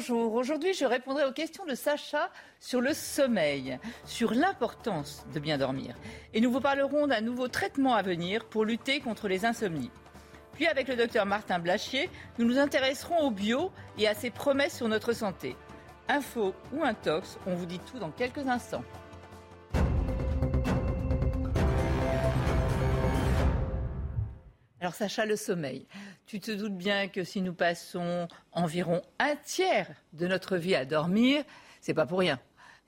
Bonjour, aujourd'hui je répondrai aux questions de Sacha sur le sommeil, sur l'importance de bien dormir. Et nous vous parlerons d'un nouveau traitement à venir pour lutter contre les insomnies. Puis avec le docteur Martin Blachier, nous nous intéresserons au bio et à ses promesses sur notre santé. Info ou intox, on vous dit tout dans quelques instants. Alors Sacha, le sommeil. Tu te doutes bien que si nous passons environ un tiers de notre vie à dormir, c'est pas pour rien.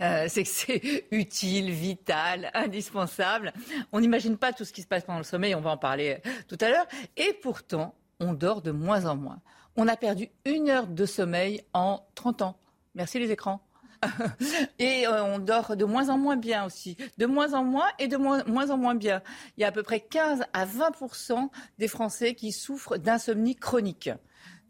Euh, c'est que c'est utile, vital, indispensable. On n'imagine pas tout ce qui se passe pendant le sommeil, on va en parler tout à l'heure. Et pourtant, on dort de moins en moins. On a perdu une heure de sommeil en 30 ans. Merci les écrans. et euh, on dort de moins en moins bien aussi. De moins en moins et de moins, en moins bien. Il y a à peu près 15 à 20% des Français qui souffrent d'insomnie chronique.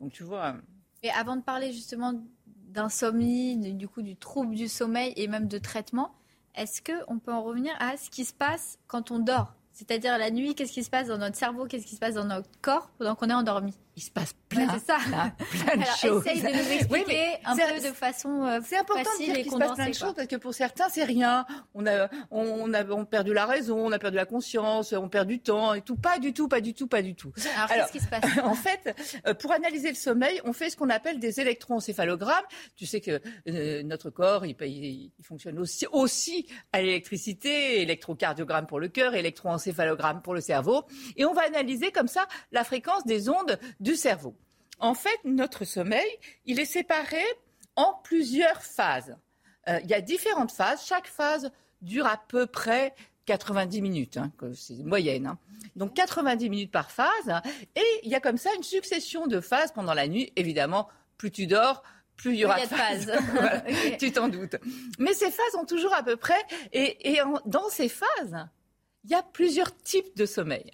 Donc tu vois. Et avant de parler justement d'insomnie, du coup du trouble du sommeil et même de traitement, est-ce qu'on peut en revenir à ce qui se passe quand on dort? C'est-à-dire la nuit, qu'est-ce qui se passe dans notre cerveau, qu'est-ce qui se passe dans notre corps pendant qu'on est endormi? Il se passe plein, c'est ça. plein, de choses. Essaye de nous expliquer un peu de façon euh, C'est important de dire qu'il se passe plein de choses parce que pour certains, c'est rien. On a, on, a, on perdu la raison, on a perdu la conscience, on perd du temps et tout. Pas du tout, pas du tout, pas du tout. Alors, qu'est-ce qui se passe En fait, euh, pour analyser le sommeil, on fait ce qu'on appelle des électroencéphalogrammes. Tu sais que euh, notre corps, il, il, fonctionne aussi, aussi à l'électricité, électrocardiogramme pour le cœur, électroencéphalogramme pour le cerveau. Et on va analyser comme ça la fréquence des ondes du cerveau. En fait, notre sommeil, il est séparé en plusieurs phases. Euh, il y a différentes phases. Chaque phase dure à peu près 90 minutes, hein, c'est moyenne. Hein. Donc 90 minutes par phase. et il y a comme ça une succession de phases pendant la nuit. Évidemment, plus tu dors, plus il y aura de phases. Tu t'en doutes. Mais ces phases ont toujours à peu près. Et, dans ces phases, il y a plusieurs types de sommeil.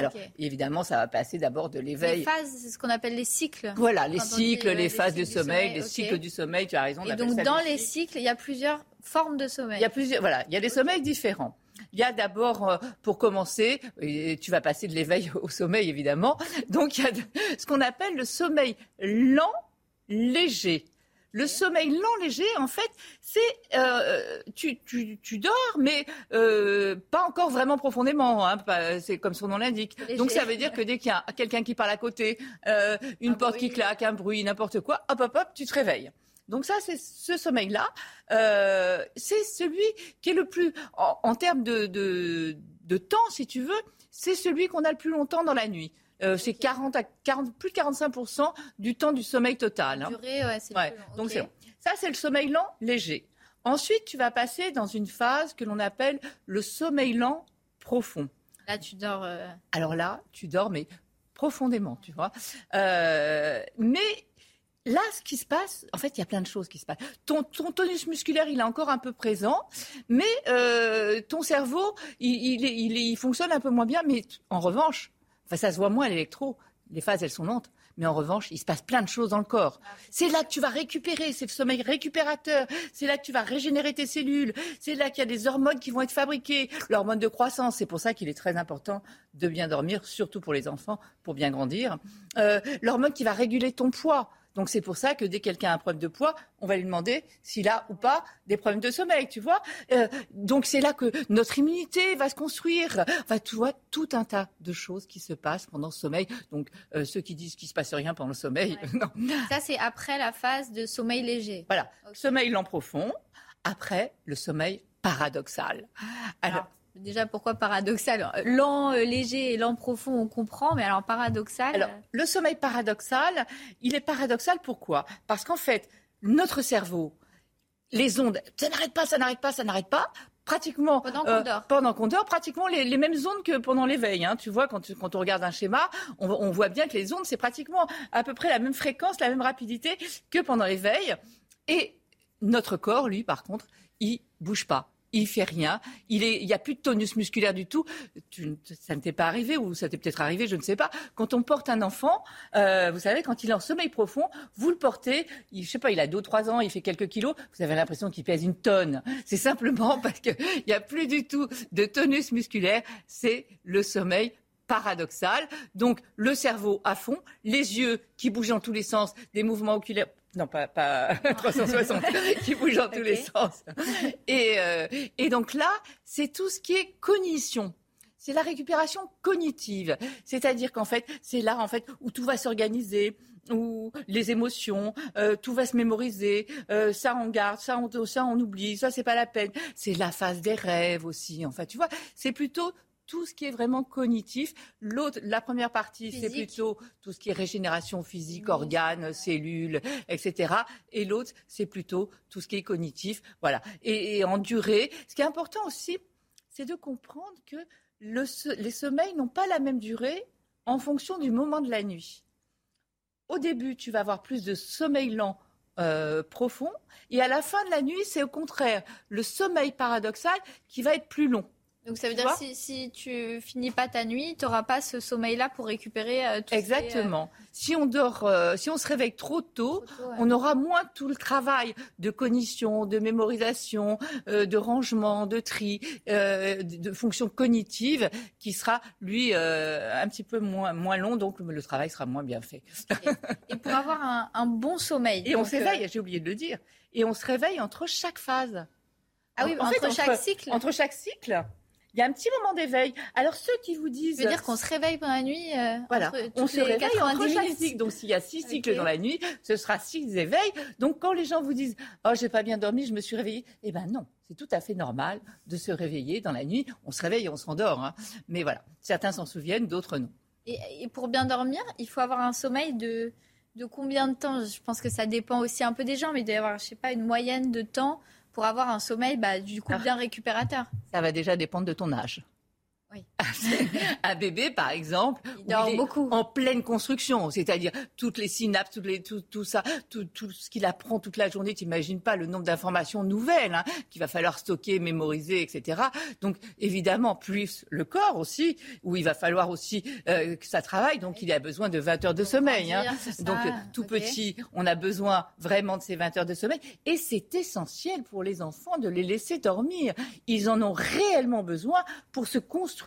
Alors, évidemment, ça va passer d'abord de l'éveil. Les phases, c'est ce qu'on appelle les cycles. Voilà, les cycles, les phases du sommeil, les cycles du sommeil, tu as raison. Et donc, dans les cycles, il y a plusieurs formes de sommeil. Il y a plusieurs, voilà, il y a des sommeils différents. Il y a d'abord, euh, pour commencer, et tu vas passer de l'éveil au sommeil, évidemment. Donc, il y a ce qu'on appelle le sommeil lent, léger. Le sommeil lent, léger, en fait, c'est euh, tu, tu, tu, dors, mais euh, pas encore vraiment profondément. Hein, c'est comme son nom l'indique. Donc ça veut dire que dès qu'il y a quelqu'un qui parle à côté, euh, une porte qui claque, un bruit, n'importe quoi, hop, hop, hop, tu te réveilles. Donc ça, c'est ce sommeil-là, euh, c'est celui qui est le plus, en, en termes de, de, de temps, si tu veux, c'est celui qu'on a le plus longtemps dans la nuit. Euh, c'est 40 à 40, plus de 45% du temps du sommeil total. Hein. Durée, ouais, c'est ouais. Donc Ça, c'est le sommeil lent léger. Ensuite, tu vas passer dans une phase que l'on appelle le sommeil lent profond. Là, tu dors. Euh, Alors là, tu dors, mais profondément, tu vois. Euh, mais Là, ce qui se passe, en fait, il y a plein de choses qui se passent. Ton, tonus musculaire, il est encore un peu présent, mais ton cerveau, il, il, fonctionne un peu moins bien. Mais en revanche, Enfin, ça se voit moins à l'électro. Les phases, elles sont lentes. Mais en revanche, il se passe plein de choses dans le corps. Ah, c'est là que tu vas récupérer, c'est le sommeil récupérateur. C'est là que tu vas régénérer tes cellules. C'est là qu'il y a des hormones qui vont être fabriquées. L'hormone de croissance, c'est pour ça qu'il est très important de bien dormir, surtout pour les enfants, pour bien grandir. Euh, l'hormone qui va réguler ton poids. Donc c'est pour ça que dès que quelqu'un a un problème de poids, on va lui demander s'il a ou pas des problèmes de sommeil, tu vois. Euh, donc c'est là que notre immunité va se construire. Enfin, tu vois, tout un tas de choses qui se passent pendant le sommeil. Donc euh, ceux qui disent qu'il se passe rien pendant le sommeil, non. Ça c'est après la phase de sommeil léger. Voilà, sommeil lent profond. Après le sommeil paradoxal. Alors Déjà, pourquoi paradoxal? Lent, euh, léger et lent profond, on comprend, mais alors paradoxal Alors, le sommeil paradoxal, il est paradoxal pourquoi? Parce qu'en fait, notre cerveau, les ondes, ça n'arrête pas, ça n'arrête pas, ça n'arrête pas. pratiquement Pendant qu'on euh, dort. pendant qu'on dort, pratiquement les, les mêmes zones que pendant l'éveil. Hein. Tu vois, quand, tu- quand on regarde un schéma, on, on voit bien que les ondes, c'est pratiquement à peu près la même fréquence, la même rapidité que pendant l'éveil. Et notre corps, lui, par contre, il bouge pas. Il fait rien. Il est, il y a plus de tonus musculaire du tout. Ça ne t'est pas arrivé ou ça t'est peut-être arrivé, je ne sais pas. Quand on porte un enfant, euh, vous savez, quand il est en sommeil profond, vous le portez. Il, je sais pas, il a deux ou trois ans, il fait quelques kilos. Vous avez l'impression qu'il pèse une tonne. C'est simplement parce que il y a plus du tout de tonus musculaire. C'est le sommeil paradoxal. Donc le cerveau à fond, les yeux qui bougent dans tous les sens, des mouvements oculaires. Non, pas, pas 360, qui bougent dans tous les sens. Et, euh, et donc là, c'est tout ce qui est cognition. C'est la récupération cognitive. C'est-à-dire qu'en fait, c'est là en fait où tout va s'organiser, où les émotions, euh, tout va se mémoriser, euh, ça on garde, ça on, ça on oublie, ça c'est pas la peine. C'est la phase des rêves aussi. En fait, tu vois, c'est plutôt tout ce qui est vraiment cognitif. L'autre, la première partie, c'est plutôt tout ce qui est régénération physique, Oui. organes, cellules, etc. Et l'autre, c'est plutôt tout ce qui est cognitif. Voilà. Et, et en durée, ce qui est important aussi, c'est de comprendre que le les sommeils n'ont pas la même durée en fonction du moment de la nuit. Au début, tu vas avoir plus de sommeil lent euh, profond, et à la fin de la nuit, c'est au contraire le sommeil paradoxal qui va être plus long. Donc ça veut Tu dire si, si tu finis pas ta nuit, tu n'auras pas ce sommeil-là pour récupérer euh, tout ce qui est, euh, Exactement. Si on dort, euh, si on se réveille trop tôt, trop tôt, ouais. on aura moins tout le travail de cognition, de mémorisation, euh, de rangement, de tri, de, de fonction cognitive qui sera lui un petit peu moins moins long, donc le travail sera moins bien fait. Et pour avoir un, un bon sommeil. Et on s'éveille, j'ai oublié de le dire, et on se réveille entre chaque phase. Ah oui, En entre, fait, chaque cycle. Entre chaque cycle, il y a un petit moment d'éveil. Alors ceux qui vous disent, Ça veut dire qu'on se réveille pendant la nuit. euh, Voilà, entre on se réveille entre 90 chaque minutes. cycle. Donc s'il y a six cycles dans la nuit, ce sera six éveils. Donc quand les gens vous disent "Oh, j'ai pas bien dormi, je me suis réveillé", eh ben non, c'est tout à fait normal de se réveiller dans la nuit. On se réveille et on s'endort hein. Mais voilà, certains s'en souviennent, d'autres non. Et, et pour bien dormir, il faut avoir un sommeil de, de combien de temps? Je pense que ça dépend aussi un peu des gens, mais il doit y avoir, je sais pas, une moyenne de temps pour avoir un sommeil bah, du coup Ah. bien récupérateur. Ça va déjà dépendre de ton âge. Oui. un bébé, par exemple, Il dort est beaucoup. en pleine construction, c'est-à-dire toutes les synapses, toutes les, tout, tout ça, tout, tout ce qu'il apprend toute la journée. T'imagines pas le nombre d'informations nouvelles hein, qu'il va falloir stocker, mémoriser, etc. Donc évidemment, plus le corps aussi, où il va falloir aussi euh, que ça travaille. Donc il a besoin de 20 heures de sommeil. hein. Donc euh, tout petit, on a besoin vraiment de ces 20 heures de sommeil. Et c'est essentiel pour les enfants de les laisser dormir. Ils en ont réellement besoin pour se construire,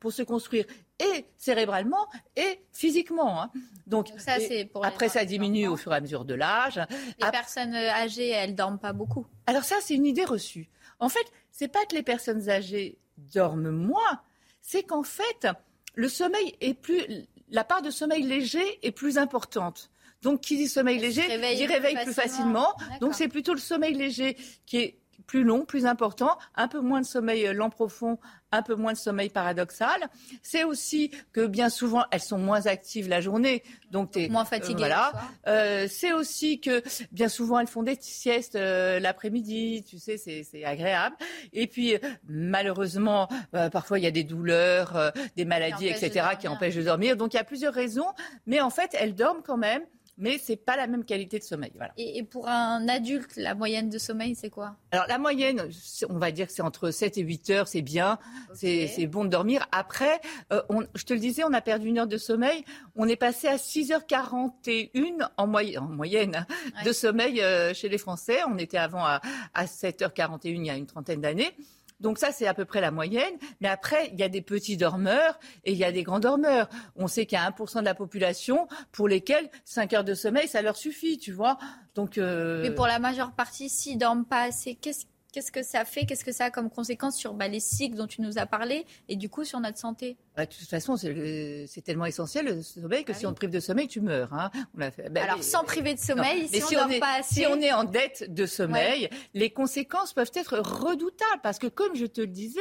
pour se construire et cérébralement et physiquement. hein. Donc, ça, pour après, ça diminue au fur et à mesure de l'âge. Les Ap- personnes âgées, elles dorment pas beaucoup. Alors ça, c'est une idée reçue. En fait, c'est pas que les personnes âgées dorment moins, c'est qu'en fait, le sommeil est plus, la part de sommeil léger est plus importante. Donc, qui dit sommeil léger, réveille dit plus réveil plus facilement. facilement. D'accord. Donc, c'est plutôt le sommeil léger qui est plus long, plus important, un peu moins de sommeil euh, lent profond, un peu moins de sommeil paradoxal. C'est aussi que bien souvent, elles sont moins actives la journée. Donc, Moins euh, fatiguées. voilà. le soir. Euh, c'est aussi que bien souvent elles font des siestes euh, l'après-midi, tu sais, c'est, c'est agréable. Et puis euh, malheureusement, euh, parfois il y a des douleurs, euh, des maladies, etc., qui empêchent de dormir. Donc il y a plusieurs raisons, mais en fait elles dorment quand même, mais c'est pas la même qualité de sommeil. Voilà. Et, et pour un adulte, la moyenne de sommeil, c'est quoi? Alors la moyenne, on va dire que c'est entre 7 et 8 heures, c'est bien, c'est, bon de dormir. Après, euh, on- je te le disais, on a perdu une heure de sommeil, on est passé à 6h41 en, moy- en moyenne hein, Ouais. de sommeil euh, chez les Français. On était avant à, à 7h41 il y a une trentaine d'années. Donc ça, c'est à peu près la moyenne. Mais après, il y a des petits dormeurs et il y a des grands dormeurs. On sait qu'il y a 1% de la population pour lesquels 5 heures de sommeil, ça leur suffit, tu vois. Donc, euh, Mais pour la majeure partie, s'ils dorment pas assez, qu'est-ce que ça fait? Qu'est-ce que ça a comme conséquence sur bah, les cycles dont tu nous as parlé et du coup sur notre santé? Bah, de toute façon, c'est tellement essentiel le sommeil que ah si on te prive de sommeil, tu meurs. Hein. On a fait, bah, Alors, sans priver de sommeil, si, on, est, pas assez... si on est en dette de sommeil, les conséquences peuvent être redoutables parce que, comme je te le disais,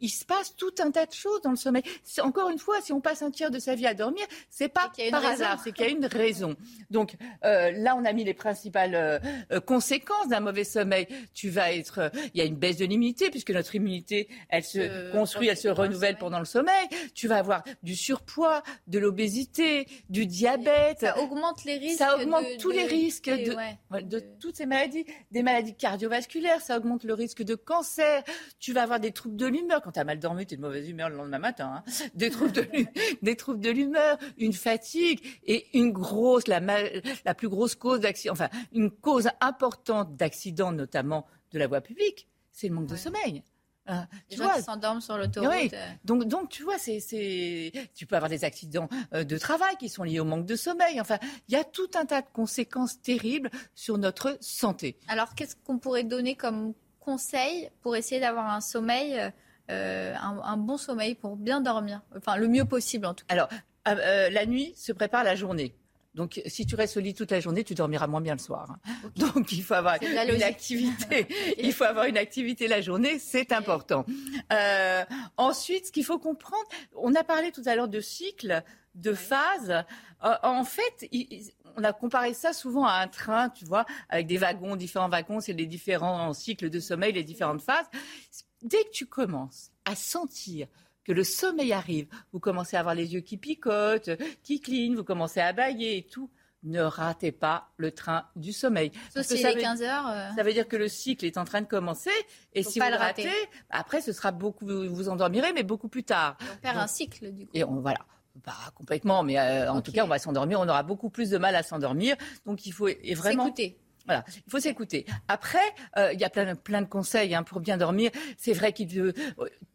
il se passe tout un tas de choses dans le sommeil. Encore une fois, si on passe un tiers de sa vie à dormir, c'est pas par hasard, c'est qu'il y a une raison. Donc euh, là, on a mis les principales euh, euh, conséquences d'un mauvais sommeil. Tu vas être, il y a une baisse de l'immunité puisque notre immunité, elle se construit, elle se renouvelle pendant le sommeil tu vas avoir du surpoids, de l'obésité, du diabète. Ça augmente les risques. Ça augmente tous les risques de, toutes ces maladies, des maladies cardiovasculaires. Ça augmente le risque de cancer. Tu vas avoir des troubles de l'humeur. Quand tu as mal dormi, tu es de mauvaise humeur le lendemain matin. Hein. Des troubles de l'humeur, une fatigue et une grosse, la, la plus grosse cause d'accident, enfin une cause importante d'accident, notamment de la voie publique, c'est le manque de sommeil. Ah, tu vois, s'endorment sur l'autoroute. Euh. Donc, donc, tu vois, c'est, c'est, tu peux avoir des accidents euh, de travail qui sont liés au manque de sommeil. Enfin, il y a tout un tas de conséquences terribles sur notre santé. Alors, qu'est-ce qu'on pourrait donner comme conseil pour essayer d'avoir un sommeil, euh, un, bon sommeil pour bien dormir? Enfin, le mieux possible en tout cas. Alors, la nuit se prépare la journée. Donc, si tu restes au lit toute la journée, tu dormiras moins bien le soir. Hein. Donc, il faut avoir une activité. il faut avoir une activité la journée, c'est important. Euh, ensuite, ce qu'il faut comprendre, on a parlé tout à l'heure de cycle, de phase. Euh, en fait, on a comparé ça souvent à un train, tu vois, avec des wagons, différents wagons, c'est les différents cycles de sommeil, les différentes phases. Dès que tu commences à sentir que le sommeil arrive, vous commencez à avoir les yeux qui picotent, qui clignent, vous commencez à bailler et tout, ne ratez pas le train du sommeil. Sauf si ça 15 heures. Euh. Ça veut dire que le cycle est en train de commencer et si vous le ratez, après ce sera beaucoup, vous vous endormirez, mais beaucoup plus tard. on perd un cycle du coup. Et on voilà. Pas complètement, mais euh, en tout cas, on va s'endormir. On aura beaucoup plus de mal à s'endormir. Donc, il faut vraiment. S'écouter. Voilà, il faut s'écouter. Après, euh, il y a plein, de conseils hein, pour bien dormir. C'est vrai qu'il euh,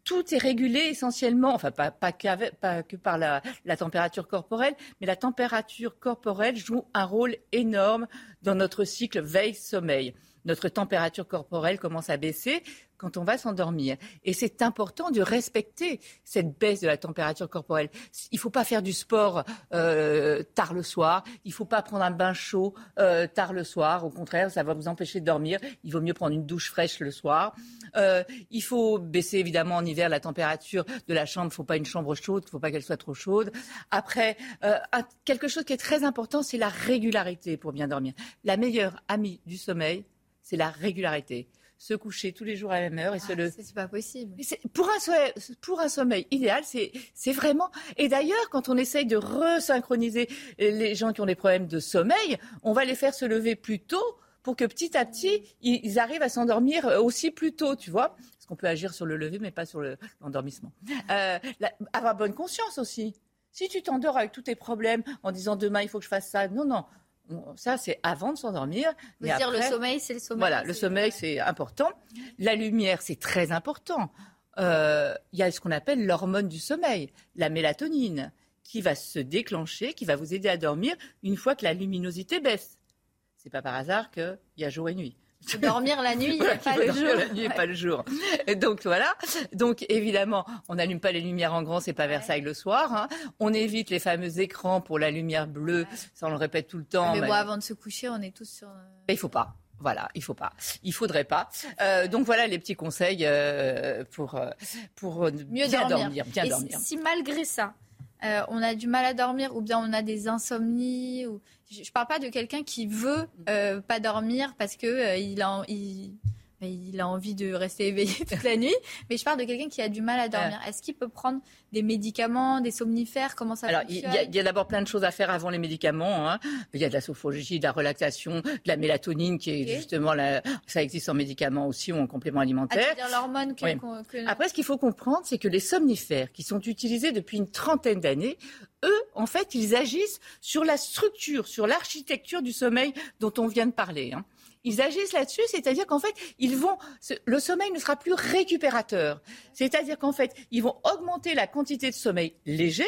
tout est régulé essentiellement, enfin pas, que par la, la, température corporelle, mais la température corporelle joue un rôle énorme dans notre cycle veille-sommeil. Notre température corporelle commence à baisser quand on va s'endormir. Et c'est important de respecter cette baisse de la température corporelle. Il ne faut pas faire du sport euh, tard le soir. Il ne faut pas prendre un bain chaud euh, tard le soir. Au contraire, ça va vous empêcher de dormir. Il vaut mieux prendre une douche fraîche le soir. Euh, il faut baisser évidemment en hiver la température de la chambre. Il ne faut pas une chambre chaude. Il ne faut pas qu'elle soit trop chaude. Après, quelque chose qui est très important, c'est la régularité pour bien dormir. La meilleure amie du sommeil, c'est la régularité se coucher tous les jours à la même heure et se ah, le. C'est pas possible. Pour un, sommeil, pour un sommeil idéal, c'est vraiment. Et d'ailleurs, quand on essaye de resynchroniser les gens qui ont des problèmes de sommeil, on va les faire se lever plus tôt pour que petit à petit, ils arrivent à s'endormir aussi plus tôt, tu vois. Parce qu'on peut agir sur le lever, mais pas sur l'endormissement. euh, avoir bonne conscience aussi. Si tu t'endors avec tous tes problèmes en disant demain il faut que je fasse ça, non, non, ça, c'est avant de s'endormir. Mais dire le sommeil, c'est le sommeil. Voilà, le sommeil, c'est important. La lumière, c'est très important. Euh, il y a ce qu'on appelle l'hormone du sommeil, la mélatonine, qui va se déclencher, qui va vous aider à dormir une fois que la luminosité baisse. C'est pas par hasard qu'il y a jour et nuit dormir la nuit, pas le jour. La nuit et pas le jour. donc voilà. Donc évidemment, on n'allume pas les lumières en grand, c'est pas Versailles le soir. Hein. On évite les fameux écrans pour la lumière bleue. Ça, on le répète tout le temps. Mais, bon, avant de se coucher, on est tous sur. Euh, mais il faut pas. Voilà, il faut pas. Il faudrait pas. Euh, donc voilà les petits conseils euh, pour pour Mieux bien dormir. bien dormir. Si malgré ça, euh, on a du mal à dormir ou bien on a des insomnies. Ou... Je ne parle pas de quelqu'un qui veut euh, pas dormir parce que euh, il, a, il, il a envie de rester éveillé toute la nuit. Mais je parle de quelqu'un qui a du mal à dormir. Est-ce qu'il peut prendre des médicaments, des somnifères? Comment ça Alors, il y a, d'abord plein de choses à faire avant les médicaments. Hein. Il y a de la sophrologie, de la relaxation, de la mélatonine qui est justement. Ça existe en médicaments aussi ou en complément alimentaire. Ah, l'hormone Après, ce qu'il faut comprendre, c'est que les somnifères qui sont utilisés depuis une trentaine d'années, eux, en fait, ils agissent sur la structure, sur l'architecture du sommeil dont on vient de parler. Hein ils agissent là-dessus, c'est-à-dire qu'en fait, ils vont, le sommeil ne sera plus récupérateur. C'est-à-dire qu'en fait, ils vont augmenter la quantité de sommeil léger,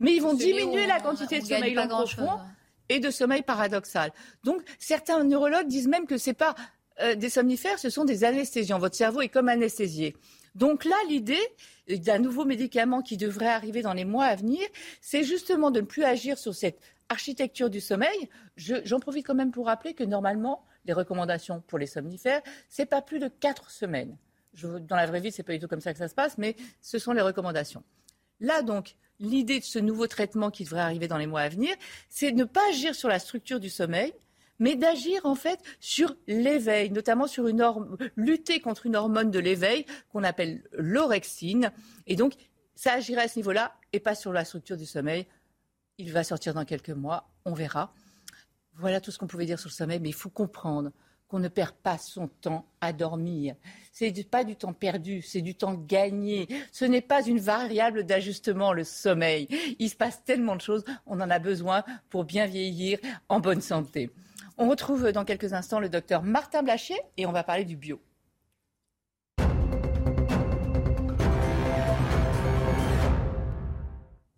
mais ils vont diminuer la quantité de sommeil long profond et de sommeil paradoxal. Donc, certains neurologues disent même que c'est pas euh, des somnifères, ce sont des anesthésiants. Votre cerveau est comme anesthésié. Donc là, l'idée d'un nouveau médicament qui devrait arriver dans les mois à venir, c'est justement de ne plus agir sur cette architecture du sommeil. J'en profite quand même pour rappeler que normalement, les recommandations pour les somnifères, c'est pas plus de quatre semaines. dans la vraie vie, c'est pas du tout comme ça que ça se passe, mais ce sont les recommandations. Là, donc, l'idée de ce nouveau traitement qui devrait arriver dans les mois à venir, c'est de ne pas agir sur la structure du sommeil, mais d'agir en fait sur l'éveil, notamment sur une lutter contre une hormone de l'éveil qu'on appelle l'orexine. Et donc, ça agirait à ce niveau-là et pas sur la structure du sommeil. Il va sortir dans quelques mois, on verra. Voilà tout ce qu'on pouvait dire sur le sommeil, mais il faut comprendre qu'on ne perd pas son temps à dormir. Ce n'est pas du temps perdu, c'est du temps gagné. Ce n'est pas une variable d'ajustement, le sommeil. Il se passe tellement de choses, on en a besoin pour bien vieillir en bonne santé. On retrouve dans quelques instants le docteur Martin Blachier et on va parler du bio.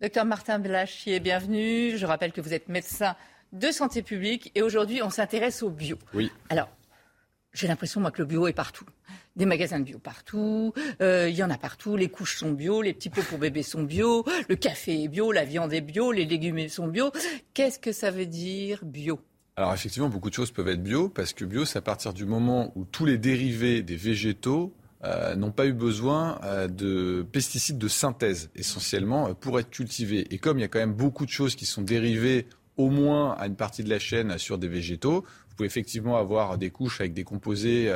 Docteur Martin Blachier, bienvenue. Je rappelle que vous êtes médecin de santé publique et aujourd'hui on s'intéresse au bio. Oui. Alors, j'ai l'impression moi que le bio est partout. Des magasins de bio partout, euh, il y en a partout, les couches sont bio, les petits pots pour bébés sont bio, le café est bio, la viande est bio, les légumes sont bio. Qu'est-ce que ça veut dire bio? Alors effectivement, beaucoup de choses peuvent être bio, parce que bio, c'est à partir du moment où tous les dérivés des végétaux euh, n'ont pas eu besoin euh, de pesticides de synthèse, essentiellement, euh, pour être cultivés. Et comme il y a quand même beaucoup de choses qui sont dérivées au moins à une partie de la chaîne sur des végétaux, pouvez effectivement avoir des couches avec des composés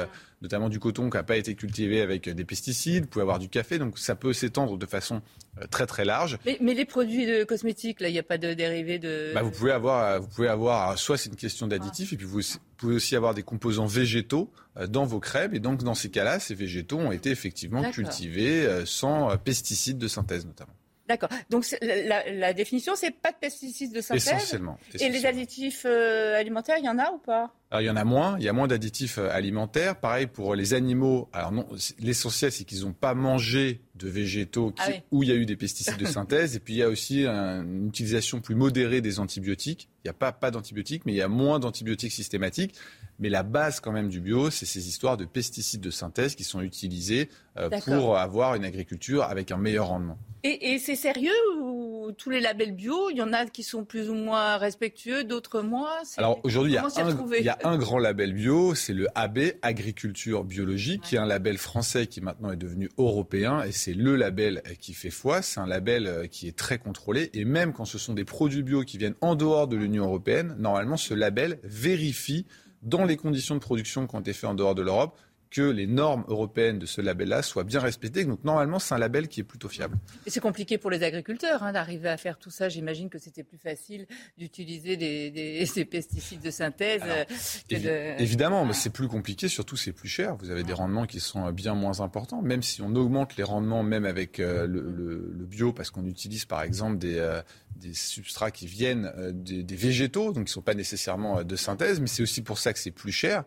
notamment du coton qui n'a pas été cultivé avec des pesticides. Vous pouvez avoir du café, donc ça peut s'étendre de façon euh, très très large. Mais, les produits de cosmétiques, là, il n'y a pas de dérivés de. Bah, vous pouvez avoir, euh, vous pouvez avoir, soit c'est une question d'additifs, et puis vous, pouvez aussi avoir des composants végétaux euh, dans vos crèmes, et donc dans ces cas-là, ces végétaux ont été effectivement cultivés sans pesticides de synthèse notamment. D'accord. Donc la, la, définition, c'est pas de pesticides de synthèse. Essentiellement. Et les additifs alimentaires, il y en a ou pas? Alors, il y en a moins, il y a moins d'additifs euh, alimentaires. Pareil pour les animaux. Alors non, l'essentiel c'est qu'ils n'ont pas mangé de végétaux ah où il y a eu des pesticides de synthèse. Et puis il y a aussi une utilisation plus modérée des antibiotiques. Il n'y a pas pas d'antibiotiques, mais il y a moins d'antibiotiques systématiques. Mais la base quand même du bio, c'est ces histoires de pesticides de synthèse qui sont utilisés euh, pour avoir une agriculture avec un meilleur rendement. Et, c'est sérieux ou tous les labels bio, il y en a qui sont plus ou moins respectueux, d'autres moins Alors aujourd'hui, il, il y a un grand label bio, c'est le AB, Agriculture biologique, qui est un label français qui maintenant est devenu européen, et c'est le label qui fait foi. C'est un label euh, qui est très contrôlé, et même quand ce sont des produits bio qui viennent en dehors de l'Union européenne, normalement ce label vérifie dans les conditions de production qui ont été faites en dehors de l'Europe que les normes européennes de ce label-là soient bien respectées. Donc normalement, c'est un label qui est plutôt fiable. Et c'est compliqué pour les agriculteurs hein, d'arriver à faire tout ça. J'imagine que c'était plus facile d'utiliser des, ces pesticides de synthèse. Euh, évidemment, mais c'est plus compliqué, surtout c'est plus cher. Vous avez des rendements qui sont bien moins importants, même si on augmente les rendements, même avec euh, le, bio, parce qu'on utilise par exemple des, euh, des substrats qui viennent des, végétaux, donc qui ne sont pas nécessairement de synthèse, mais c'est aussi pour ça que c'est plus cher.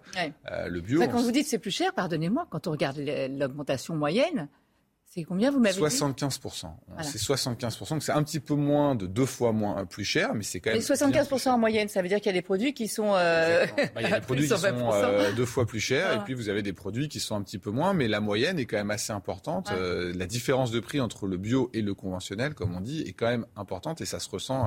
le bio. quand vous dites c'est plus cher, pardonnez-moi, quand on regarde l'augmentation moyenne, c'est combien vous m'avez dit 75%. C'est 75%, c'est un petit peu moins de deux fois moins plus cher, mais c'est quand même. Et 75% en moyenne, ça veut dire qu'il y a des produits qui sont. Euh, bah, il y a des produits qui sont euh, deux fois plus chers, et ah. puis vous avez des produits qui sont un petit peu moins, mais la moyenne est quand même assez importante. Euh, la différence de prix entre le bio et le conventionnel, comme on dit, est quand même importante, et ça se ressent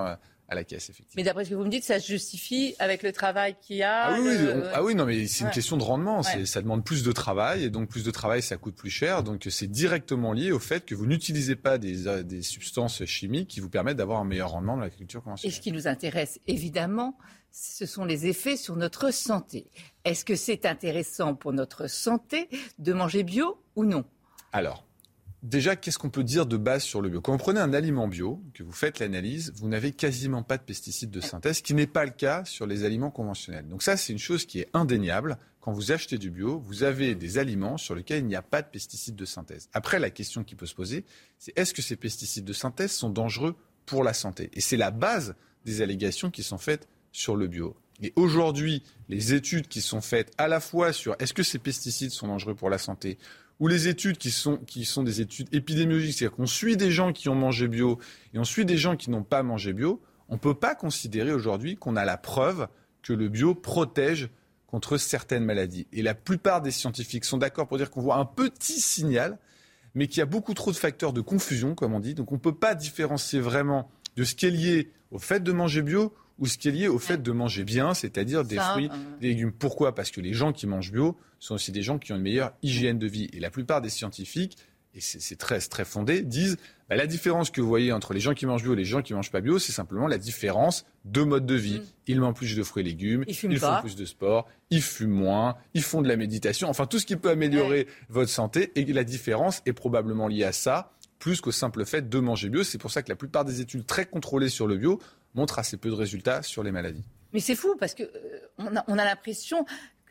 à la caisse, effectivement. Mais d'après ce que vous me dites, ça se justifie avec le travail qu'il y a. Ah oui, ah oui non, mais c'est une question de rendement. Ça demande plus de travail, et donc plus de travail, ça coûte plus cher. Donc c'est directement lié au fait que vous n'utilisez pas des, euh, des, substances chimiques qui vous permettent d'avoir un meilleur rendement dans l'agriculture conventionnelle. Et ce qui nous intéresse, évidemment, ce sont les effets sur notre santé. Est-ce que c'est intéressant pour notre santé de manger bio ou non? Alors, Déjà, qu'est-ce qu'on peut dire de base sur le bio? Quand vous prenez un aliment bio, que vous faites l'analyse, vous n'avez quasiment pas de pesticides de synthèse, ce qui n'est pas le cas sur les aliments conventionnels. Donc ça, c'est une chose qui est indéniable. Quand vous achetez du bio, vous avez des aliments sur lesquels il n'y a pas de pesticides de synthèse. Après, la question qui peut se poser, c'est est-ce que ces pesticides de synthèse sont dangereux pour la santé? Et c'est la base des allégations qui sont faites sur le bio. Et aujourd'hui, les études qui sont faites à la fois sur est-ce que ces pesticides sont dangereux pour la santé ou les études qui sont, des études épidémiologiques, c'est-à-dire qu'on suit des gens qui ont mangé bio et on suit des gens qui n'ont pas mangé bio, on ne peut pas considérer aujourd'hui qu'on a la preuve que le bio protège contre certaines maladies. Et la plupart des scientifiques sont d'accord pour dire qu'on voit un petit signal, mais qu'il y a beaucoup trop de facteurs de confusion, comme on dit. Donc on ne peut pas différencier vraiment de ce qui est lié au fait de manger bio ou ce qui est lié au fait de manger bien, c'est-à-dire des fruits, euh. des légumes. Pourquoi? Parce que les gens qui mangent bio sont aussi des gens qui ont une meilleure hygiène de vie. Et la plupart des scientifiques, et c'est très, très fondé, disent bah, la différence que vous voyez entre les gens qui mangent bio et les gens qui mangent pas bio, c'est simplement la différence de mode de vie. Mm. Ils mangent plus de fruits et légumes, Ils fument font plus de sport, ils fument moins, ils font de la méditation, enfin tout ce qui peut améliorer votre santé. Et la différence est probablement liée à ça, plus qu'au simple fait de manger bio. C'est pour ça que la plupart des études très contrôlées sur le bio montrent assez peu de résultats sur les maladies. Mais c'est fou parce que euh, on a, on a l'impression,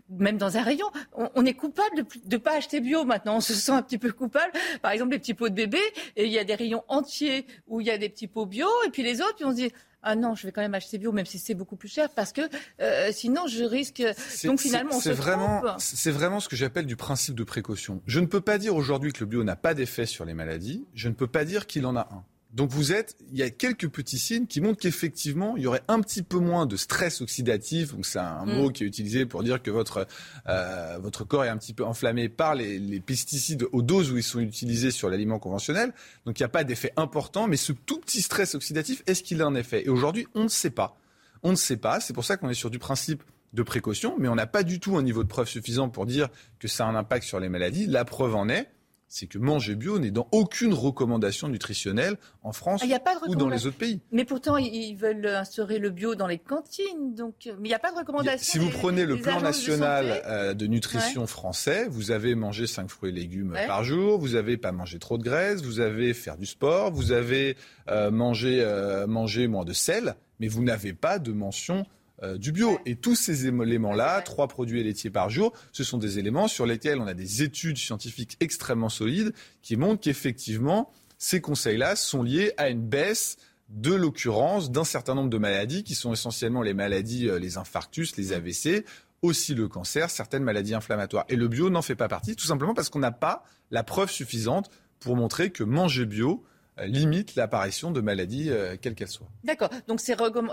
même dans un rayon, on, on est coupable de ne pas acheter bio maintenant. On se sent un petit peu coupable. Par exemple, les petits pots de bébé, et il y a des rayons entiers où il y a des petits pots bio, et puis les autres, puis on se dit. Ah non, je vais quand même acheter bio, même si c'est beaucoup plus cher, parce que euh, sinon je risque. Donc finalement, on se vraiment, c'est vraiment ce que j'appelle du principe de précaution. Je ne peux pas dire aujourd'hui que le bio n'a pas d'effet sur les maladies. Je ne peux pas dire qu'il en a un. Donc vous êtes, il y a quelques petits signes qui montrent qu'effectivement, il y aurait un petit peu moins de stress oxydatif. Donc c'est un Mm. mot qui est utilisé pour dire que votre euh, votre corps est un petit peu enflammé par les, les pesticides aux doses où ils sont utilisés sur l'aliment conventionnel. Donc il n'y a pas d'effet important, mais ce tout petit stress oxydatif, est-ce qu'il a un effet? Et aujourd'hui, on ne sait pas. On ne sait pas. C'est pour ça qu'on est sur du principe de précaution, mais on n'a pas du tout un niveau de preuve suffisant pour dire que ça a un impact sur les maladies. La preuve en est, c'est que manger bio n'est dans aucune recommandation nutritionnelle en France Ah, pas ou dans les autres pays. Mais pourtant, ils- veulent instaurer le bio dans les cantines, donc mais il n'y a pas de recommandation. Si vous prenez le plan de national euh, de nutrition français, vous avez mangé 5 fruits et légumes Ouais. par jour, vous avez pas mangé trop de graisse, vous avez faire du sport, vous avez euh, mangé, euh, mangé moins de sel, mais vous n'avez pas de mention euh, du bio. Et tous ces éléments-là, trois produits laitiers par jour, ce sont des éléments sur lesquels on a des études scientifiques extrêmement solides qui montrent qu'effectivement, ces conseils-là sont liés à une baisse de l'occurrence d'un certain nombre de maladies qui sont essentiellement les maladies, euh, les infarctus, les AVC, aussi le cancer, certaines maladies inflammatoires. Et le bio n'en fait pas partie, tout simplement parce qu'on n'a pas la preuve suffisante pour montrer que manger bio limite l'apparition de maladies, euh, quelles qu'elles soient. D'accord. Donc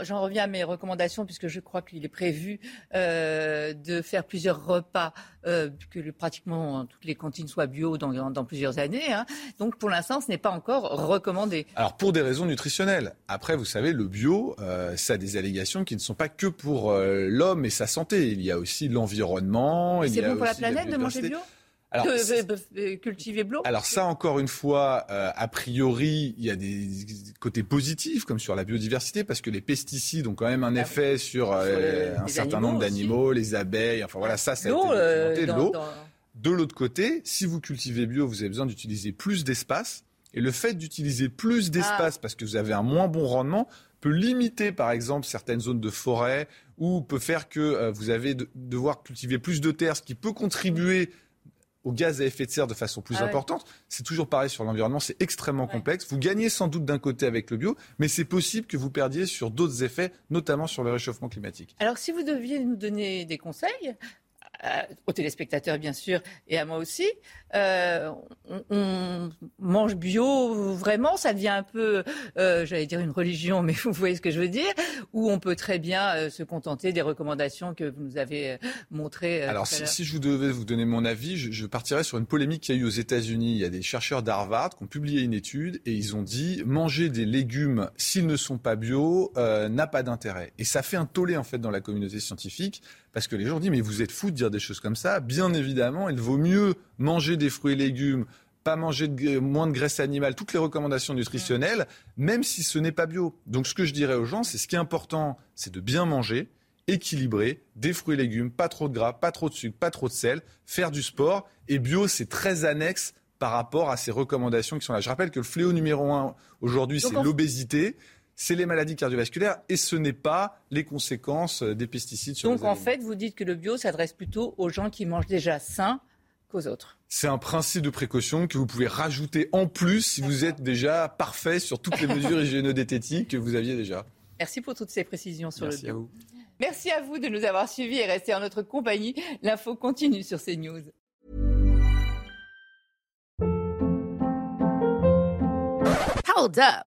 j'en reviens à mes recommandations puisque je crois qu'il est prévu euh, de faire plusieurs repas, euh, que le- pratiquement euh, toutes les cantines soient bio dans, dans- dans plusieurs années. hein. Donc pour l'instant, ce n'est pas encore recommandé. Alors pour des raisons nutritionnelles. Après, vous savez, le bio, euh, ça a des allégations qui ne sont pas que pour l'homme et sa santé. Il y a aussi l'environnement. C'est a bon pour la planète de manger bio? Alors, cultiver ça, encore une fois, euh, a priori, il y a des côtés positifs, comme sur la biodiversité, parce que les pesticides ont quand même un Ah oui. effet sur, euh, Sur les- un les certain nombre d'animaux, les abeilles, enfin voilà, ça, ça a été euh, l'eau. dans- De l'autre côté, si vous cultivez bio, vous avez besoin d'utiliser plus d'espace. Et le fait d'utiliser plus Ah. d'espace parce que vous avez un moins bon rendement peut limiter, par exemple, certaines zones de forêt ou peut faire que euh, vous avez de, devoir cultiver plus de terre, ce qui peut contribuer au gaz à effet de serre de façon plus Ah ouais. importante. C'est toujours pareil sur l'environnement, c'est extrêmement Ouais. complexe. Vous gagnez sans doute d'un côté avec le bio, mais c'est possible que vous perdiez sur d'autres effets, notamment sur le réchauffement climatique. Alors, si vous deviez nous donner des conseils, euh, aux téléspectateurs bien sûr, et à moi aussi, euh, on, on mange bio vraiment, ça devient un peu, euh, j'allais dire une religion, mais vous voyez ce que je veux dire, ou on peut très bien euh, se contenter des recommandations que vous nous avez euh, montrées. euh, Alors, à si, si je vous devais vous donner mon avis, je, je partirais sur une polémique qu'il y a eu aux États-Unis. Il y a des chercheurs d'Harvard qui ont publié une étude et ils ont dit manger des légumes s'ils ne sont pas bio euh, n'a pas d'intérêt. Et ça fait un tollé en fait dans la communauté scientifique parce que les gens disent mais vous êtes fous de dire des choses comme ça. Bien évidemment, il vaut mieux manger des fruits et légumes pas manger de, moins de graisse animale, toutes les recommandations nutritionnelles, même si ce n'est pas bio. Donc ce que je dirais aux gens, c'est ce qui est important, c'est de bien manger, équilibré, des fruits et légumes, pas trop de gras, pas trop de sucre, pas trop de sel, faire du sport. Et bio, c'est très annexe par rapport à ces recommandations qui sont là. Je rappelle que le fléau numéro un aujourd'hui, c'est l'obésité, c'est les maladies cardiovasculaires et ce n'est pas les conséquences euh, des pesticides sur Donc les en fait, vous dites que le bio s'adresse plutôt aux gens qui mangent déjà sain qu'aux autres. C'est un principe de précaution que vous pouvez rajouter en plus si vous êtes déjà parfait sur toutes les mesures hygiéno-diététiques que vous aviez déjà. Merci pour toutes ces précisions sur Merci le à bio. vous. Merci à vous de nous avoir suivis et rester en notre compagnie. L'info continue sur CNews. Hold up.